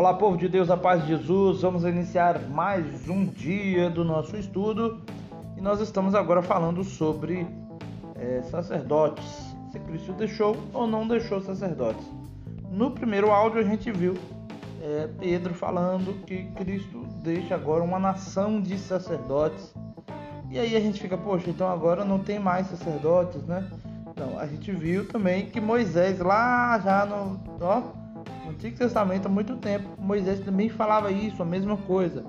Olá, povo de Deus, a paz de Jesus. Vamos iniciar mais um dia do nosso estudo e nós estamos agora falando sobre é, sacerdotes. Se Cristo deixou ou não deixou sacerdotes. No primeiro áudio a gente viu é, Pedro falando que Cristo deixa agora uma nação de sacerdotes. E aí a gente fica, poxa, então agora não tem mais sacerdotes, né? Não, a gente viu também que Moisés lá já no, ó, no Antigo Testamento há muito tempo, Moisés também falava isso, a mesma coisa.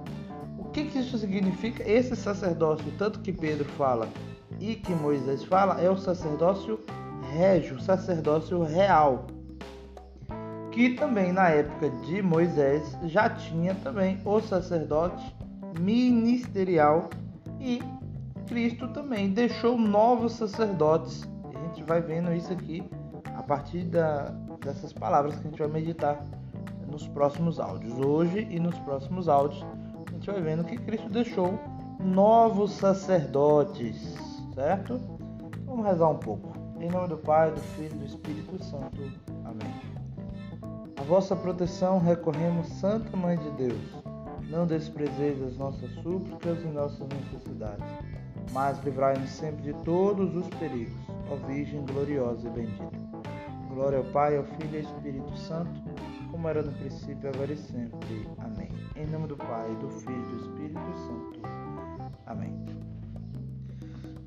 O que, que isso significa? Esse sacerdócio, tanto que Pedro fala e que Moisés fala, é o sacerdócio régio, sacerdócio real. Que também na época de Moisés já tinha também o sacerdote ministerial e Cristo também deixou novos sacerdotes gente vai vendo isso aqui a partir da, dessas palavras que a gente vai meditar nos próximos áudios. Hoje e nos próximos áudios a gente vai vendo que Cristo deixou novos sacerdotes, certo? Vamos rezar um pouco. Em nome do Pai, do Filho e do Espírito Santo. Amém. A vossa proteção recorremos, Santa Mãe de Deus. Não desprezeis as nossas súplicas e nossas necessidades, mas livrai-nos sempre de todos os perigos ó Virgem gloriosa e bendita. Glória ao Pai, ao Filho e ao Espírito Santo, como era no princípio, agora e sempre. Amém. Em nome do Pai, do Filho e do Espírito Santo. Amém.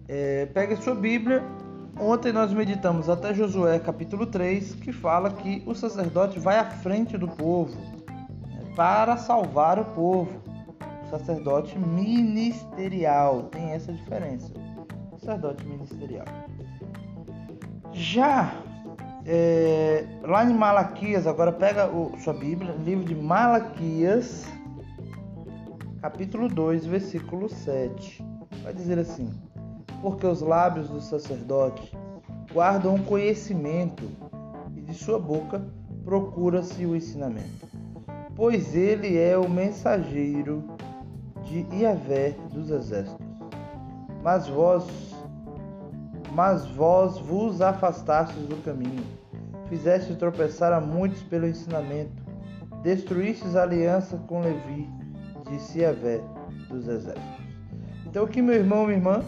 É, pegue sua Bíblia. Ontem nós meditamos até Josué capítulo 3, que fala que o sacerdote vai à frente do povo né, para salvar o povo. O sacerdote ministerial tem essa diferença. sacerdote ministerial. Já é, lá em Malaquias, agora pega o, sua Bíblia, livro de Malaquias, capítulo 2, versículo 7. Vai dizer assim: Porque os lábios do sacerdote guardam o conhecimento, e de sua boca procura-se o ensinamento. Pois ele é o mensageiro de Iavé dos exércitos. Mas vós mas vós vos afastastes do caminho, fizeste tropeçar a muitos pelo ensinamento, destruístes a aliança com Levi, disse Yahvé dos exércitos. Então aqui, meu irmão, minha irmã,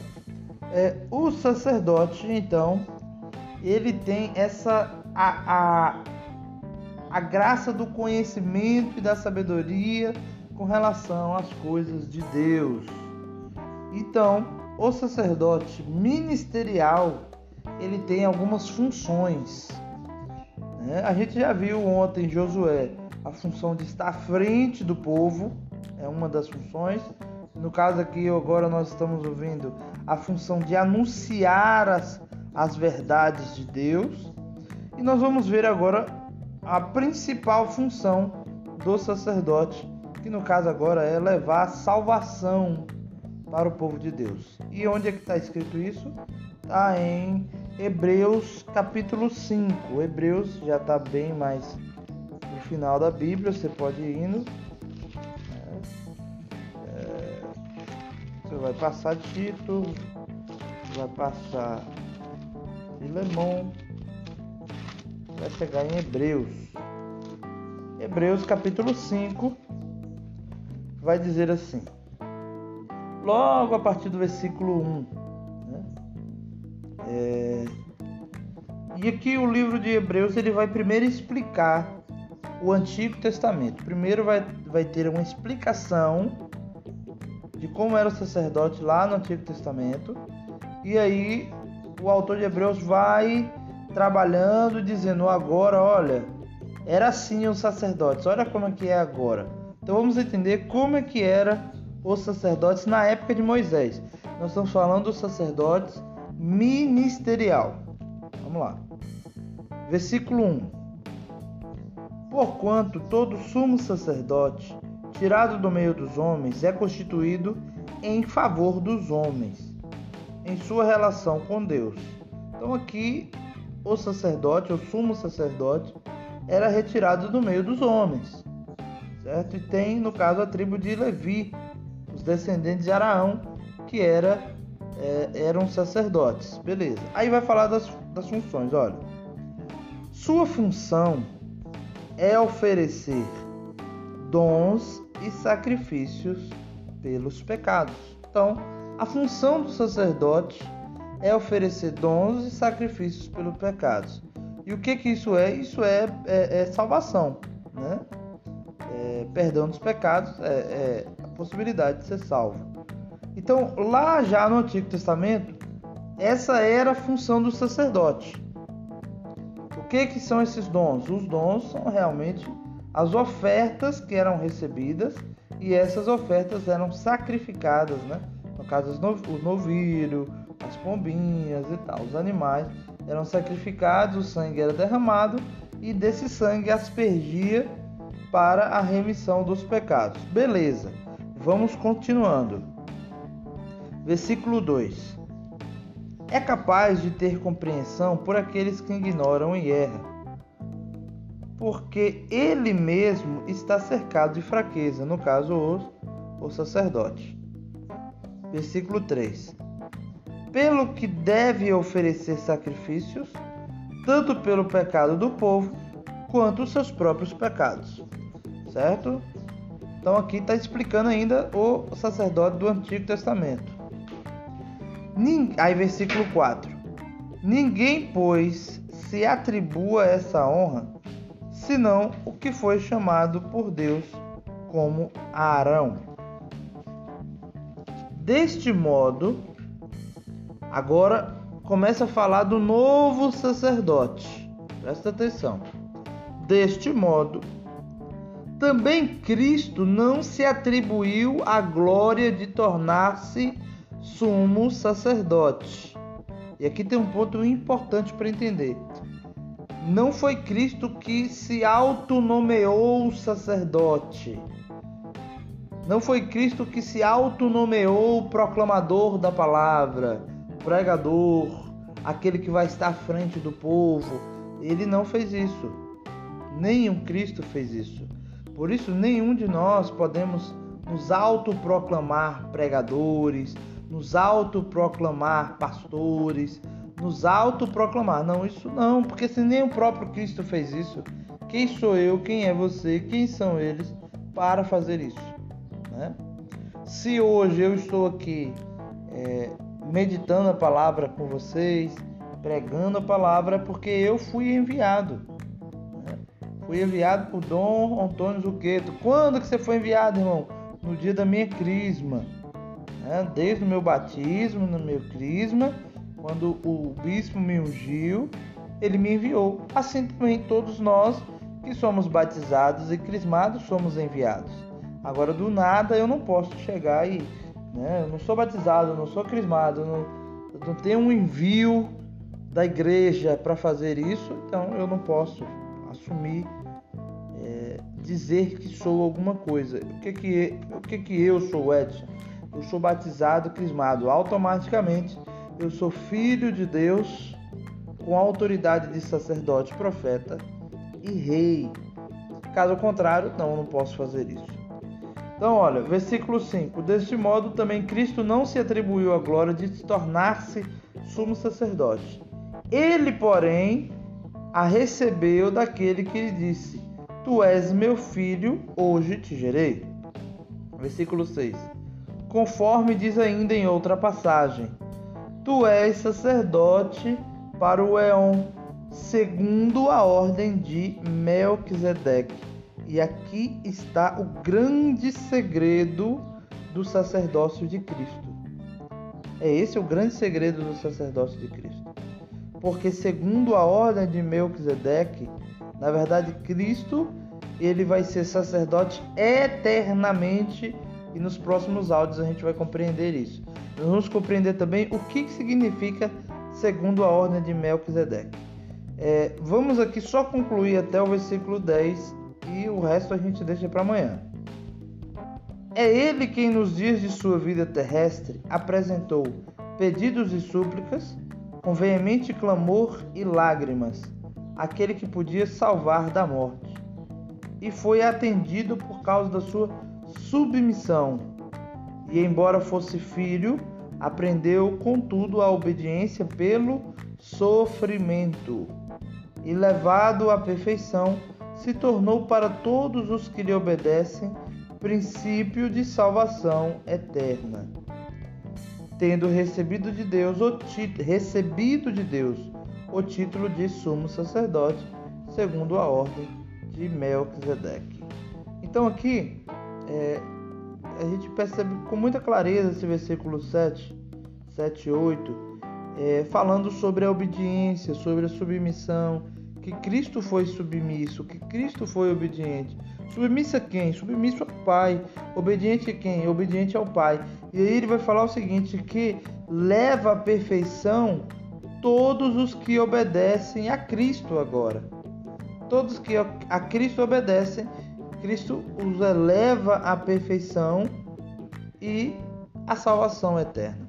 é, o sacerdote, então, ele tem essa a, a, a graça do conhecimento e da sabedoria com relação às coisas de Deus. Então, o sacerdote ministerial ele tem algumas funções. Né? A gente já viu ontem em Josué a função de estar à frente do povo, é uma das funções. No caso aqui, agora nós estamos ouvindo a função de anunciar as, as verdades de Deus. E nós vamos ver agora a principal função do sacerdote, que no caso agora é levar a salvação para o povo de Deus. E onde é que está escrito isso? Está em Hebreus capítulo 5. Hebreus já está bem mais no final da Bíblia, você pode ir indo. É, é, você vai passar Tito, vai passar Filemão, vai chegar em Hebreus. Hebreus capítulo 5 vai dizer assim: logo a partir do versículo 1. Né? É... E aqui o livro de Hebreus ele vai primeiro explicar o Antigo Testamento. Primeiro vai, vai ter uma explicação de como era o sacerdote lá no Antigo Testamento. E aí o autor de Hebreus vai trabalhando, dizendo agora, olha, era assim os sacerdotes, olha como é que é agora. Então vamos entender como é que era os sacerdotes na época de Moisés. Nós estamos falando dos sacerdotes ministerial. Vamos lá. Versículo 1. Porquanto todo sumo sacerdote, tirado do meio dos homens, é constituído em favor dos homens, em sua relação com Deus. Então aqui o sacerdote, o sumo sacerdote, era retirado do meio dos homens, certo? E tem, no caso, a tribo de Levi, descendentes de Araão, que era, é, eram sacerdotes. Beleza. Aí vai falar das, das funções, olha. Sua função é oferecer dons e sacrifícios pelos pecados. Então, a função do sacerdote é oferecer dons e sacrifícios pelos pecados. E o que que isso é? Isso é, é, é salvação, né? É, perdão dos pecados, é, é possibilidade de ser salvo. Então, lá já no Antigo Testamento, essa era a função do sacerdote. O que que são esses dons? Os dons são realmente as ofertas que eram recebidas e essas ofertas eram sacrificadas, né? No caso, o novilho, as pombinhas e tal, os animais eram sacrificados, o sangue era derramado e desse sangue aspergia para a remissão dos pecados. Beleza, vamos continuando. Versículo 2: É capaz de ter compreensão por aqueles que ignoram e erram, porque ele mesmo está cercado de fraqueza, no caso, o, o sacerdote. Versículo 3: pelo que deve oferecer sacrifícios, tanto pelo pecado do povo quanto os seus próprios pecados. Certo? Então aqui está explicando ainda o sacerdote do Antigo Testamento. Aí versículo 4. Ninguém, pois, se atribua essa honra, senão o que foi chamado por Deus como Arão. Deste modo, Agora começa a falar do novo sacerdote. Presta atenção. Deste modo, também Cristo não se atribuiu a glória de tornar-se sumo sacerdote. E aqui tem um ponto importante para entender. Não foi Cristo que se autonomeou sacerdote. Não foi Cristo que se autonomeou proclamador da palavra pregador, aquele que vai estar à frente do povo. Ele não fez isso. Nenhum Cristo fez isso. Por isso, nenhum de nós podemos nos autoproclamar pregadores, nos autoproclamar pastores, nos autoproclamar. Não, isso não, porque se nem o próprio Cristo fez isso, quem sou eu, quem é você, quem são eles para fazer isso? Né? Se hoje eu estou aqui é, meditando a palavra com vocês, pregando a palavra, porque eu fui enviado. Fui enviado por Dom Antônio Zuqueto. Quando que você foi enviado, irmão? No dia da minha crisma. Né? Desde o meu batismo, no meu crisma, quando o bispo me ungiu, ele me enviou. Assim também todos nós que somos batizados e crismados somos enviados. Agora, do nada, eu não posso chegar e né? Eu não sou batizado, não sou crismado, não, não tenho um envio da igreja para fazer isso, então eu não posso assumir, é, dizer que sou alguma coisa. O que que, o que que eu sou, Edson? Eu sou batizado, crismado. Automaticamente eu sou filho de Deus com autoridade de sacerdote, profeta e rei. Caso contrário, não, não posso fazer isso. Então, olha, versículo 5: Deste modo também Cristo não se atribuiu a glória de tornar-se sumo sacerdote. Ele, porém, a recebeu daquele que lhe disse: Tu és meu filho, hoje te gerei. Versículo 6: Conforme diz ainda em outra passagem: Tu és sacerdote para o Eon, segundo a ordem de Melquisedeque e aqui está o grande segredo do sacerdócio de Cristo. É esse o grande segredo do sacerdócio de Cristo. Porque segundo a ordem de Melquisedeque, na verdade Cristo, ele vai ser sacerdote eternamente e nos próximos áudios a gente vai compreender isso. Nós vamos compreender também o que significa segundo a ordem de Melquisedeque. É, vamos aqui só concluir até o versículo 10 e o resto a gente deixa para amanhã. É ele quem, nos dias de sua vida terrestre, apresentou pedidos e súplicas, com veemente clamor e lágrimas, aquele que podia salvar da morte, e foi atendido por causa da sua submissão. E, embora fosse filho, aprendeu, contudo, a obediência pelo sofrimento, e levado à perfeição, se tornou para todos os que lhe obedecem princípio de salvação eterna. Tendo recebido de Deus o recebido de Deus o título de sumo sacerdote, segundo a ordem de Melquisedeque. Então aqui é, a gente percebe com muita clareza esse versículo 7, 7 e 8, é, falando sobre a obediência, sobre a submissão, que Cristo foi submisso, que Cristo foi obediente. Submisso a quem? Submisso ao Pai. Obediente a quem? Obediente ao Pai. E aí ele vai falar o seguinte: que leva à perfeição todos os que obedecem a Cristo agora. Todos que a Cristo obedecem, Cristo os eleva à perfeição e à salvação eterna.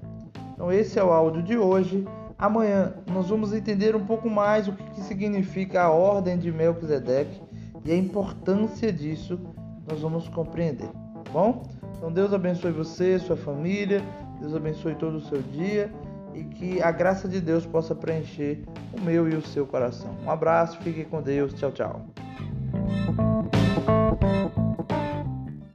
Então esse é o áudio de hoje. Amanhã nós vamos entender um pouco mais o que significa a ordem de Melquisedeque e a importância disso nós vamos compreender, tá bom? Então Deus abençoe você, sua família, Deus abençoe todo o seu dia e que a graça de Deus possa preencher o meu e o seu coração. Um abraço, fique com Deus, tchau, tchau.